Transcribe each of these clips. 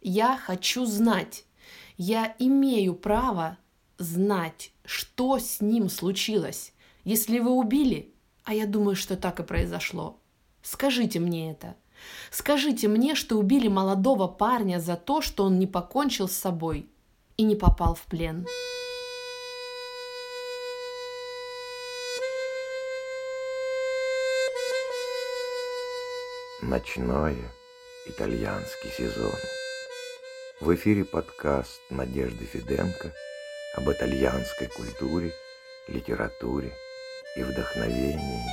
Я хочу знать. Я имею право знать, что с ним случилось. Если вы убили, а я думаю, что так и произошло, скажите мне это. Скажите мне, что убили молодого парня за то, что он не покончил с собой и не попал в плен. Ночное итальянский сезон. В эфире подкаст Надежды Фиденко об итальянской культуре, литературе и вдохновении.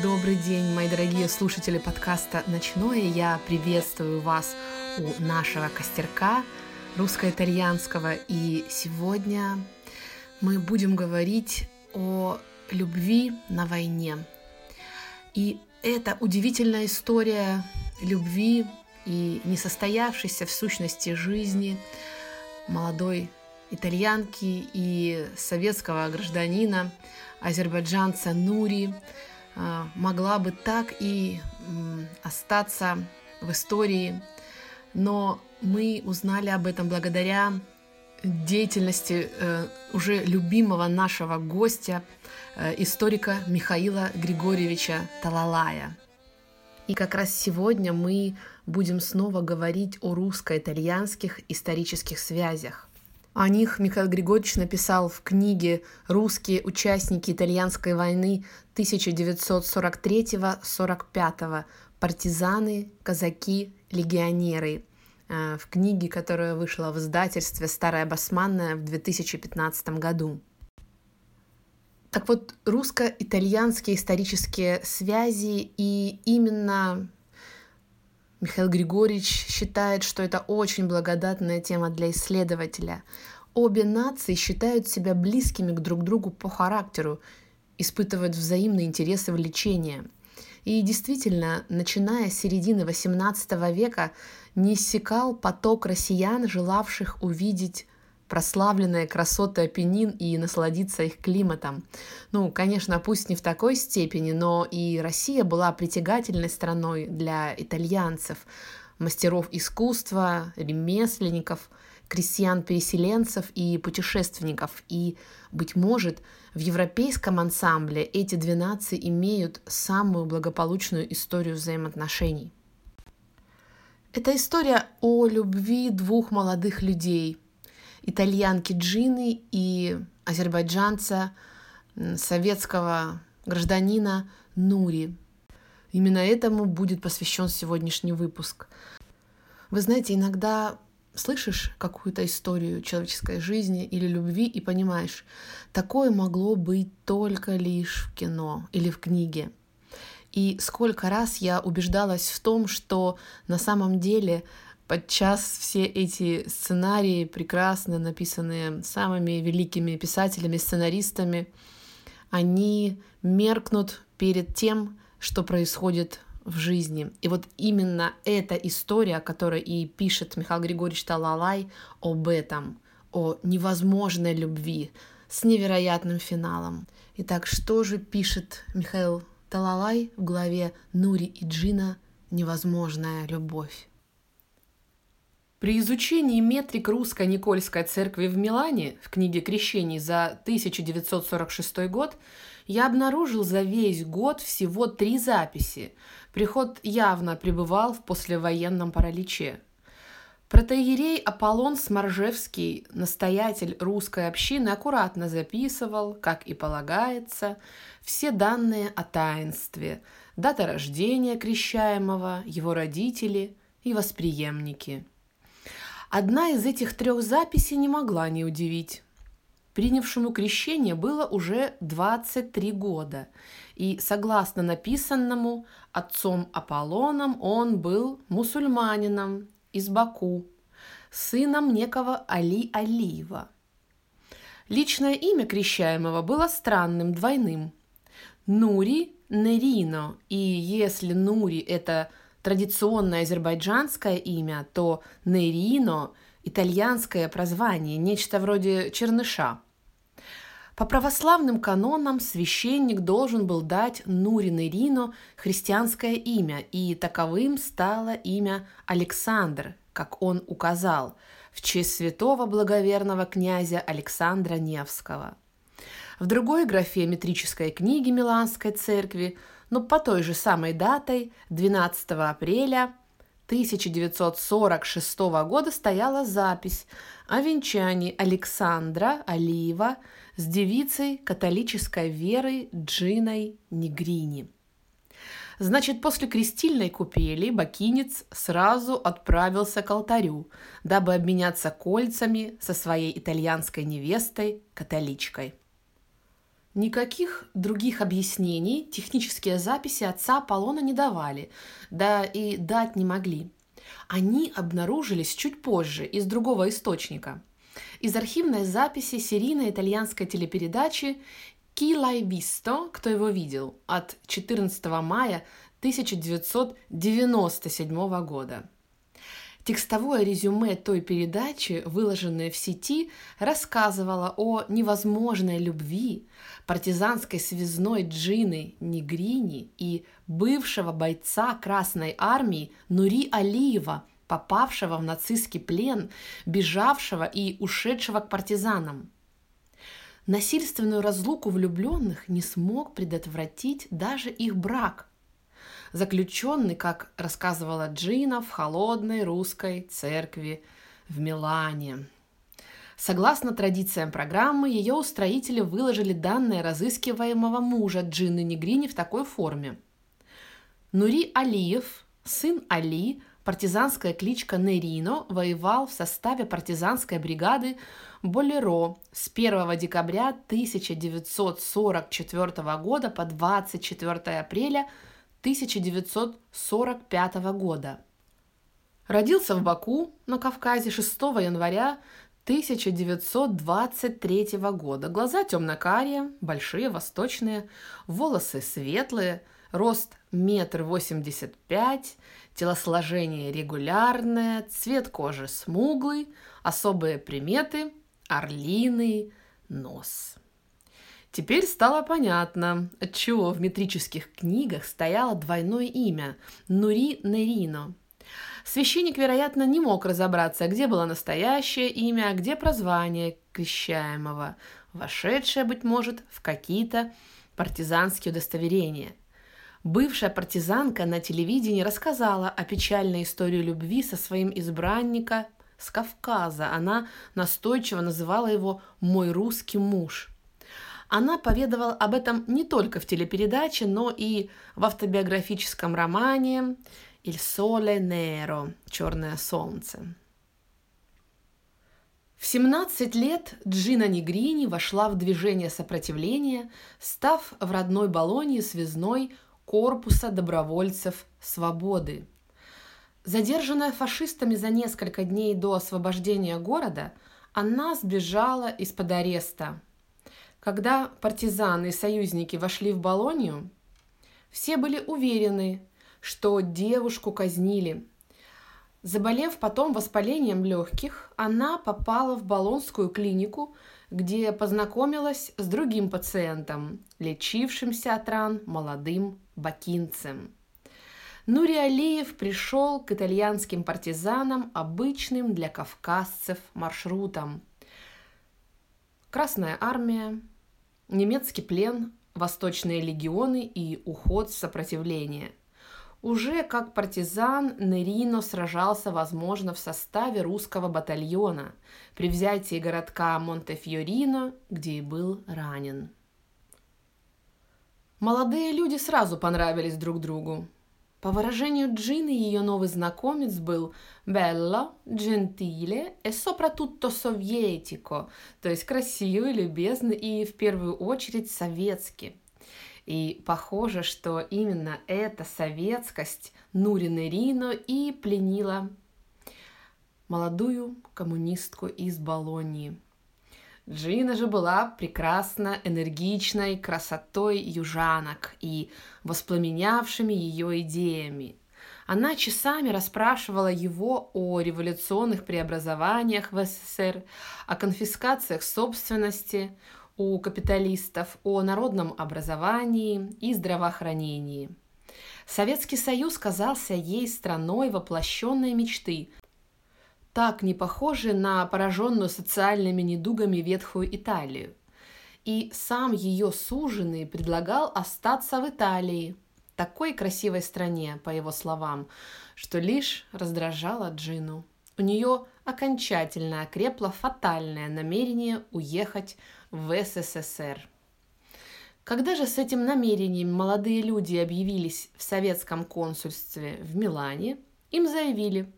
Добрый день, мои дорогие слушатели подкаста «Ночное». Я приветствую вас у нашего костерка русско-итальянского. И сегодня мы будем говорить о любви на войне. И это удивительная история любви и несостоявшейся в сущности жизни молодой итальянки и советского гражданина, азербайджанца Нури, а, могла бы так и остаться в истории, но мы узнали об этом благодаря деятельности э, уже любимого нашего гостя, э, историка Михаила Григорьевича Талалая. И как раз сегодня мы будем снова говорить о русско-итальянских исторических связях. О них Михаил Григорьевич написал в книге «Русские участники итальянской войны 1943-45. Партизаны, казаки, легионеры», в книге, которая вышла в издательстве «Старая басманная» в 2015 году. Так вот, русско-итальянские исторические связи, и именно Михаил Григорьевич считает, что это очень благодатная тема для исследователя. Обе нации считают себя близкими к друг другу по характеру, испытывают взаимные интересы влечения. И действительно, начиная с середины XVIII века, не иссякал поток россиян, желавших увидеть прославленные красоты Апеннин и насладиться их климатом. Ну, конечно, пусть не в такой степени, но и Россия была притягательной страной для итальянцев, мастеров искусства, ремесленников, крестьян-переселенцев и путешественников. И, быть может, в европейском ансамбле эти две нации имеют самую благополучную историю взаимоотношений. Это история о любви двух молодых людей, итальянки Джины и азербайджанца, советского гражданина Нури. Именно этому будет посвящен сегодняшний выпуск. Вы знаете, иногда слышишь какую-то историю человеческой жизни или любви и понимаешь, такое могло быть только лишь в кино или в книге. И сколько раз я убеждалась в том, что на самом деле подчас все эти сценарии, прекрасно написанные самыми великими писателями, сценаристами, они меркнут перед тем, что происходит в жизни. И вот именно эта история, которую и пишет Михаил Григорьевич Талалай об этом, о невозможной любви с невероятным финалом. Итак, что же пишет Михаил Талалай в главе Нури и Джина «Невозможная любовь». При изучении метрик русской Никольской церкви в Милане в книге «Крещений» за 1946 год я обнаружил за весь год всего три записи. Приход явно пребывал в послевоенном параличе. Протоиерей Аполлон Сморжевский, настоятель русской общины, аккуратно записывал, как и полагается, все данные о таинстве, дата рождения крещаемого, его родители и восприемники. Одна из этих трех записей не могла не удивить. Принявшему крещение было уже 23 года, и, согласно написанному отцом Аполлоном, он был мусульманином из Баку, сыном некого Али Алиева. Личное имя крещаемого было странным, двойным. Нури Нерино, и если Нури – это традиционное азербайджанское имя, то Нерино – итальянское прозвание, нечто вроде черныша. По православным канонам священник должен был дать Нурин Ирино христианское имя, и таковым стало имя Александр, как он указал, в честь святого благоверного князя Александра Невского. В другой графе метрической книги Миланской церкви, но по той же самой датой, 12 апреля 1946 года стояла запись о венчании Александра Алиева с девицей католической веры Джиной Негрини. Значит, после крестильной купели бакинец сразу отправился к алтарю, дабы обменяться кольцами со своей итальянской невестой, католичкой. Никаких других объяснений технические записи отца Аполлона не давали, да и дать не могли. Они обнаружились чуть позже из другого источника – из архивной записи серийной итальянской телепередачи «Ки лай висто?» «Кто его видел?» от 14 мая 1997 года. Текстовое резюме той передачи, выложенное в сети, рассказывало о невозможной любви партизанской связной Джины Негрини и бывшего бойца Красной Армии Нури Алиева – попавшего в нацистский плен, бежавшего и ушедшего к партизанам. Насильственную разлуку влюбленных не смог предотвратить даже их брак. Заключенный, как рассказывала Джина, в холодной русской церкви в Милане. Согласно традициям программы, ее устроители выложили данные разыскиваемого мужа Джины Негрини в такой форме. Нури Алиев, сын Али, партизанская кличка Нерино воевал в составе партизанской бригады Болеро с 1 декабря 1944 года по 24 апреля 1945 года. Родился в Баку на Кавказе 6 января 1923 года. Глаза темно-карие, большие, восточные, волосы светлые, рост метр восемьдесят пять, телосложение регулярное, цвет кожи смуглый, особые приметы – орлиный нос. Теперь стало понятно, отчего в метрических книгах стояло двойное имя – Нури Нерино. Священник, вероятно, не мог разобраться, где было настоящее имя, а где прозвание крещаемого, вошедшее, быть может, в какие-то партизанские удостоверения – Бывшая партизанка на телевидении рассказала о печальной истории любви со своим избранником с Кавказа. Она настойчиво называла его «мой русский муж». Она поведала об этом не только в телепередаче, но и в автобиографическом романе «Il sole nero» – «Черное солнце». В 17 лет Джина Негрини вошла в движение сопротивления, став в родной Болонии связной корпуса добровольцев свободы. Задержанная фашистами за несколько дней до освобождения города, она сбежала из-под ареста. Когда партизаны и союзники вошли в Болонию, все были уверены, что девушку казнили. Заболев потом воспалением легких, она попала в Болонскую клинику, где познакомилась с другим пациентом, лечившимся от ран молодым бакинцем. Нури Алиев пришел к итальянским партизанам обычным для кавказцев маршрутом. Красная армия, немецкий плен, восточные легионы и уход в сопротивление. Уже как партизан Нерино сражался, возможно, в составе русского батальона при взятии городка Монтефьорино, где и был ранен. Молодые люди сразу понравились друг другу. По выражению Джины, ее новый знакомец был bello, gentile e soprattutto sovietico, то есть красивый, любезный и в первую очередь советский. И похоже, что именно эта советскость Нурина Рино и пленила молодую коммунистку из Болонии – Джина же была прекрасно энергичной красотой южанок и воспламенявшими ее идеями. Она часами расспрашивала его о революционных преобразованиях в СССР, о конфискациях собственности, у капиталистов о народном образовании и здравоохранении. Советский Союз казался ей страной воплощенной мечты, так не похожей на пораженную социальными недугами ветхую Италию. И сам ее суженый предлагал остаться в Италии, такой красивой стране, по его словам, что лишь раздражало Джину. У нее окончательно окрепло фатальное намерение уехать в СССР. Когда же с этим намерением молодые люди объявились в советском консульстве в Милане, им заявили,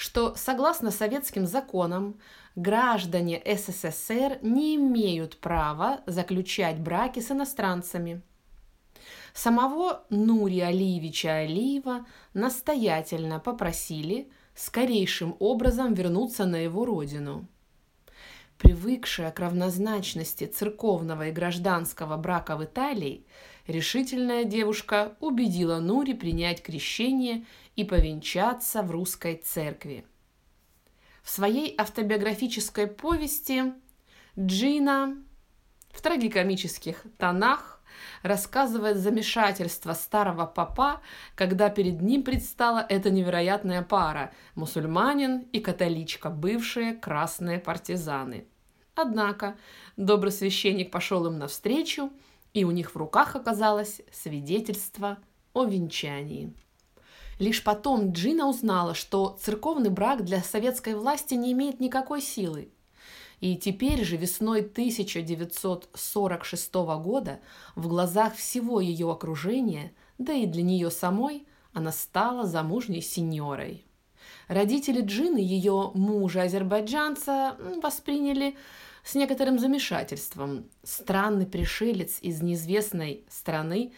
что согласно советским законам граждане СССР не имеют права заключать браки с иностранцами. Самого Нури Алиевича Алиева настоятельно попросили скорейшим образом вернуться на его родину – Привыкшая к равнозначности церковного и гражданского брака в Италии, решительная девушка убедила Нури принять крещение и повенчаться в русской церкви. В своей автобиографической повести Джина в трагикомических тонах рассказывает замешательство старого папа, когда перед ним предстала эта невероятная пара – мусульманин и католичка, бывшие красные партизаны. Однако добрый священник пошел им навстречу, и у них в руках оказалось свидетельство о венчании. Лишь потом Джина узнала, что церковный брак для советской власти не имеет никакой силы. И теперь же весной 1946 года в глазах всего ее окружения, да и для нее самой, она стала замужней сеньорой. Родители Джины, ее мужа-азербайджанца, восприняли с некоторым замешательством. Странный пришелец из неизвестной страны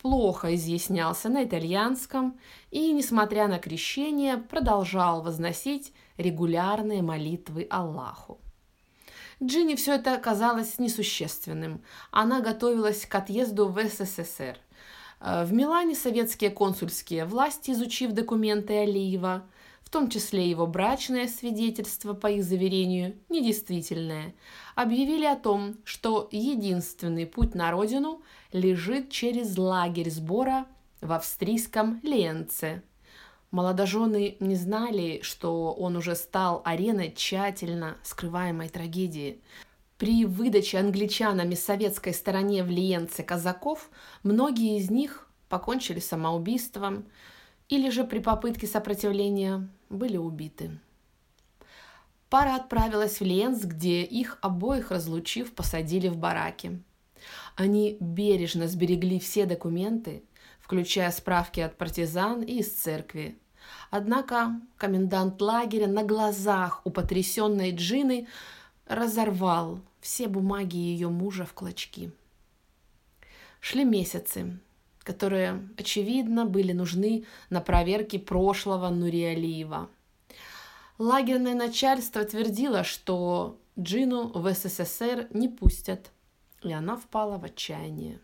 плохо изъяснялся на итальянском и, несмотря на крещение, продолжал возносить регулярные молитвы Аллаху. Джинни все это казалось несущественным. Она готовилась к отъезду в СССР. В Милане советские консульские власти, изучив документы Алиева, том числе его брачное свидетельство по их заверению недействительное, объявили о том, что единственный путь на родину лежит через лагерь сбора в австрийском Ленце. Молодожены не знали, что он уже стал ареной тщательно скрываемой трагедии. При выдаче англичанами советской стороне в Лиенце казаков многие из них покончили самоубийством, или же при попытке сопротивления были убиты. Пара отправилась в Ленс, где их обоих разлучив, посадили в бараки. Они бережно сберегли все документы, включая справки от партизан и из церкви. Однако комендант лагеря на глазах у потрясенной Джины разорвал все бумаги ее мужа в клочки. Шли месяцы, которые, очевидно, были нужны на проверке прошлого Нуриалиева. Лагерное начальство твердило, что Джину в СССР не пустят, и она впала в отчаяние.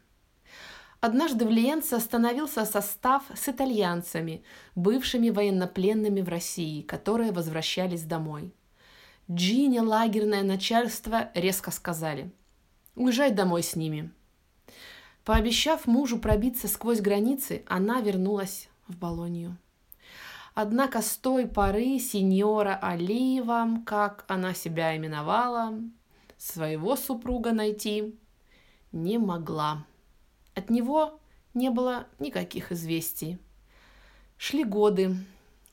Однажды в Лиенце остановился состав с итальянцами, бывшими военнопленными в России, которые возвращались домой. Джине лагерное начальство резко сказали «Уезжай домой с ними, Пообещав мужу пробиться сквозь границы, она вернулась в Болонию. Однако с той поры сеньора Алиева, как она себя именовала, своего супруга найти не могла. От него не было никаких известий. Шли годы,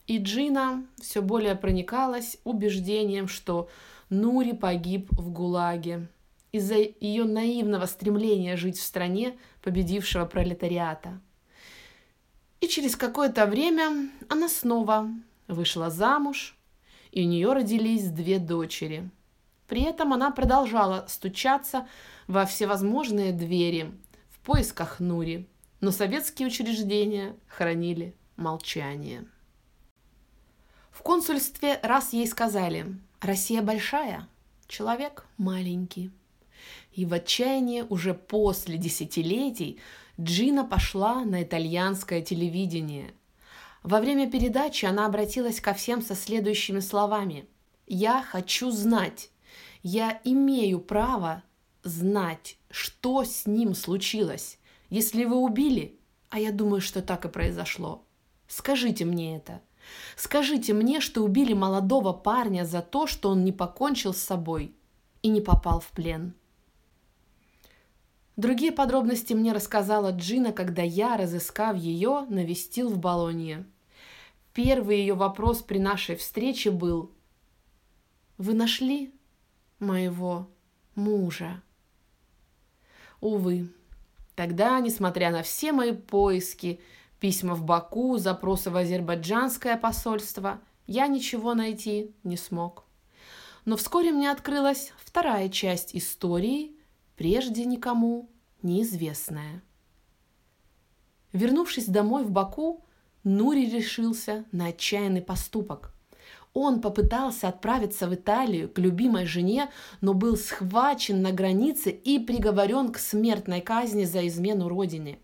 и Джина все более проникалась убеждением, что Нури погиб в ГУЛАГе – из-за ее наивного стремления жить в стране победившего пролетариата. И через какое-то время она снова вышла замуж, и у нее родились две дочери. При этом она продолжала стучаться во всевозможные двери в поисках Нури, но советские учреждения хранили молчание. В консульстве раз ей сказали «Россия большая, человек маленький». И в отчаянии уже после десятилетий Джина пошла на итальянское телевидение. Во время передачи она обратилась ко всем со следующими словами. «Я хочу знать. Я имею право знать, что с ним случилось. Если вы убили, а я думаю, что так и произошло, скажите мне это. Скажите мне, что убили молодого парня за то, что он не покончил с собой и не попал в плен. Другие подробности мне рассказала Джина, когда я, разыскав ее, навестил в Болонье. Первый ее вопрос при нашей встрече был «Вы нашли моего мужа?» Увы, тогда, несмотря на все мои поиски, письма в Баку, запросы в азербайджанское посольство, я ничего найти не смог. Но вскоре мне открылась вторая часть истории, прежде никому неизвестная. Вернувшись домой в Баку, Нури решился на отчаянный поступок. Он попытался отправиться в Италию к любимой жене, но был схвачен на границе и приговорен к смертной казни за измену родине.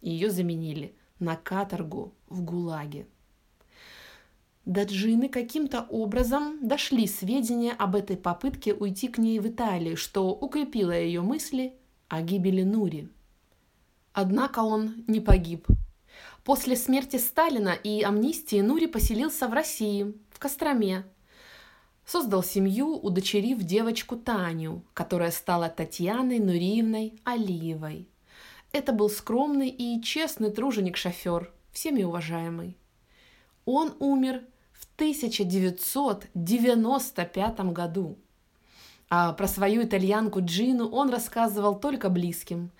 Ее заменили на каторгу в ГУЛАГе. До Джины каким-то образом дошли сведения об этой попытке уйти к ней в Италию, что укрепило ее мысли о гибели Нури. Однако он не погиб. После смерти Сталина и амнистии Нури поселился в России, в Костроме. Создал семью, удочерив девочку Таню, которая стала Татьяной Нуриевной Алиевой. Это был скромный и честный труженик-шофер, всеми уважаемый. Он умер 1995 году. А про свою итальянку Джину он рассказывал только близким.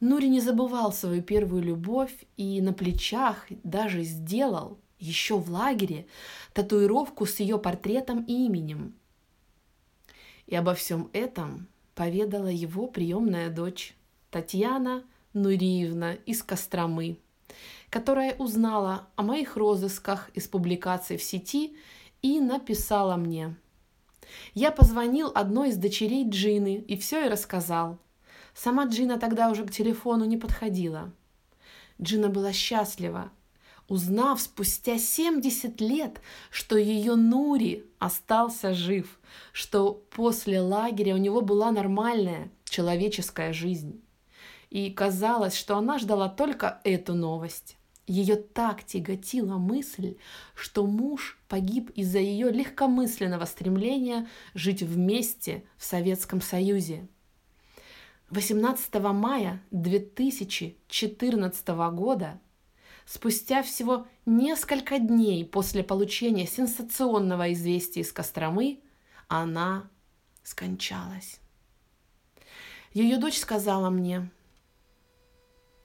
Нури не забывал свою первую любовь и на плечах даже сделал, еще в лагере, татуировку с ее портретом и именем. И обо всем этом поведала его приемная дочь Татьяна Нуриевна из Костромы – которая узнала о моих розысках из публикаций в сети и написала мне. Я позвонил одной из дочерей Джины и все ей рассказал. Сама Джина тогда уже к телефону не подходила. Джина была счастлива, узнав спустя 70 лет, что ее Нури остался жив, что после лагеря у него была нормальная человеческая жизнь. И казалось, что она ждала только эту новость. Ее так тяготила мысль, что муж погиб из-за ее легкомысленного стремления жить вместе в Советском Союзе. 18 мая 2014 года, спустя всего несколько дней после получения сенсационного известия из Костромы, она скончалась. Ее дочь сказала мне,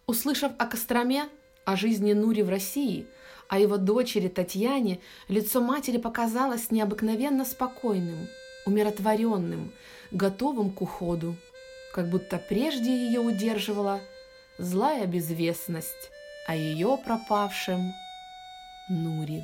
услышав о Костроме, о жизни Нури в России, о его дочери Татьяне, лицо матери показалось необыкновенно спокойным, умиротворенным, готовым к уходу, как будто прежде ее удерживала злая безвестность о ее пропавшем Нури.